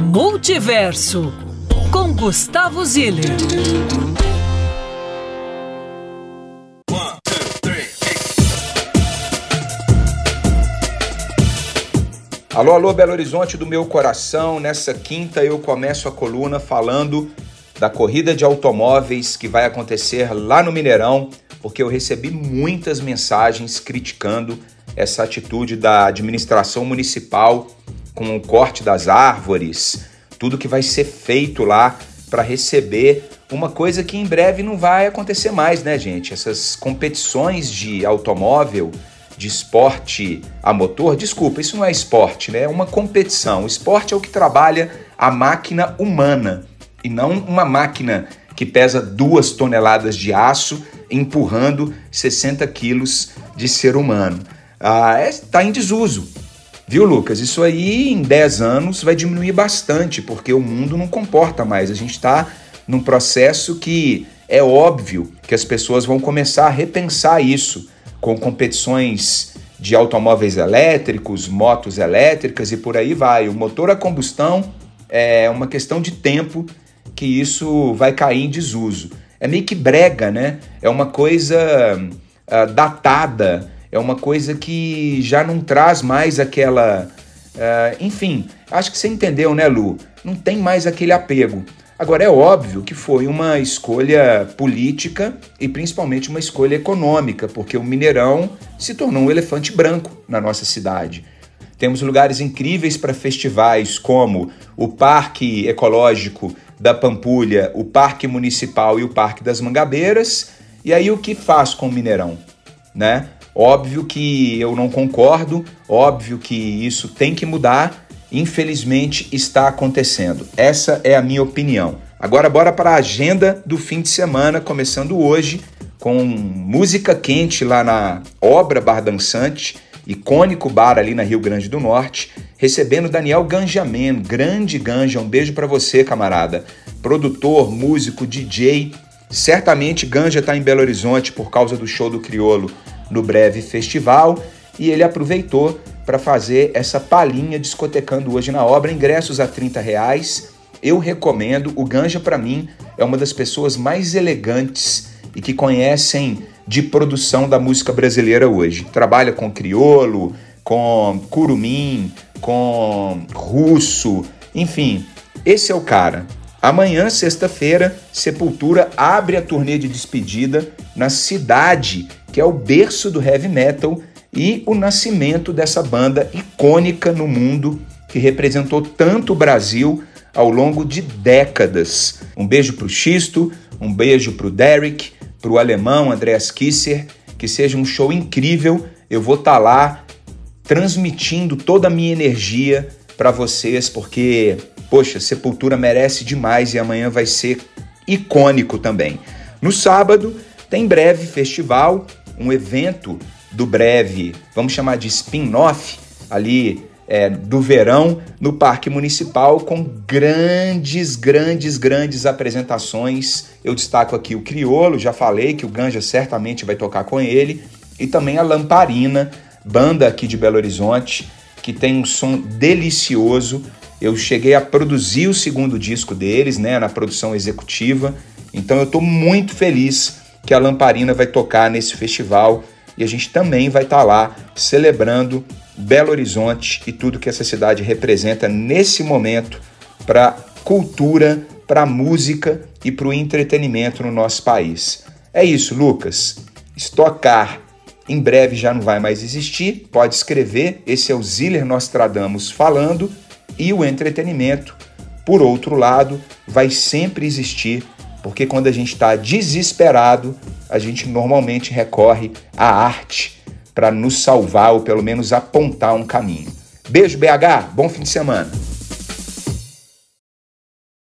Multiverso com Gustavo Ziller. Alô, alô, Belo Horizonte do meu coração. Nessa quinta eu começo a coluna falando da corrida de automóveis que vai acontecer lá no Mineirão, porque eu recebi muitas mensagens criticando essa atitude da administração municipal com o corte das árvores, tudo que vai ser feito lá para receber uma coisa que em breve não vai acontecer mais, né, gente? Essas competições de automóvel de esporte a motor, desculpa, isso não é esporte, né? É uma competição. O esporte é o que trabalha a máquina humana e não uma máquina que pesa duas toneladas de aço empurrando 60 quilos de ser humano. Ah, está é, em desuso. Viu, Lucas? Isso aí em 10 anos vai diminuir bastante, porque o mundo não comporta mais. A gente está num processo que é óbvio que as pessoas vão começar a repensar isso com competições de automóveis elétricos, motos elétricas e por aí vai. O motor a combustão é uma questão de tempo que isso vai cair em desuso. É meio que brega, né? É uma coisa uh, datada, é uma coisa que já não traz mais aquela. Uh, enfim, acho que você entendeu, né, Lu? Não tem mais aquele apego. Agora, é óbvio que foi uma escolha política e principalmente uma escolha econômica, porque o Mineirão se tornou um elefante branco na nossa cidade. Temos lugares incríveis para festivais, como o Parque Ecológico da Pampulha, o Parque Municipal e o Parque das Mangabeiras. E aí o que faz com o Mineirão, né? Óbvio que eu não concordo, óbvio que isso tem que mudar, infelizmente está acontecendo. Essa é a minha opinião. Agora bora para a agenda do fim de semana, começando hoje com música quente lá na Obra Bar Dançante, icônico bar ali na Rio Grande do Norte, recebendo Daniel Ganjamen, grande Ganja, um beijo para você, camarada. Produtor, músico, DJ. Certamente Ganja está em Belo Horizonte por causa do show do Criolo no breve festival e ele aproveitou para fazer essa palhinha discotecando hoje na obra. Ingressos a 30 reais. Eu recomendo. O Ganja, para mim, é uma das pessoas mais elegantes e que conhecem de produção da música brasileira hoje. Trabalha com criolo, com curumim, com russo, enfim, esse é o cara. Amanhã, sexta-feira, Sepultura abre a turnê de despedida na cidade, que é o berço do heavy metal e o nascimento dessa banda icônica no mundo que representou tanto o Brasil ao longo de décadas. Um beijo para o Xisto, um beijo para o Derek, para o alemão Andreas Kisser, que seja um show incrível. Eu vou estar tá lá transmitindo toda a minha energia para vocês, porque, poxa, Sepultura merece demais e amanhã vai ser icônico também. No sábado tem breve festival, um evento do breve, vamos chamar de spin-off, ali é, do verão no Parque Municipal com grandes, grandes, grandes apresentações. Eu destaco aqui o Criolo, já falei que o Ganja certamente vai tocar com ele, e também a Lamparina, banda aqui de Belo Horizonte, que tem um som delicioso. Eu cheguei a produzir o segundo disco deles, né, na produção executiva. Então eu estou muito feliz que a Lamparina vai tocar nesse festival e a gente também vai estar tá lá celebrando Belo Horizonte e tudo que essa cidade representa nesse momento para cultura, para música e para o entretenimento no nosso país. É isso, Lucas. Estocar em breve já não vai mais existir. Pode escrever. Esse é o Ziller Nostradamus falando. E o entretenimento, por outro lado, vai sempre existir porque quando a gente está desesperado, a gente normalmente recorre à arte para nos salvar ou pelo menos apontar um caminho. Beijo, BH, bom fim de semana.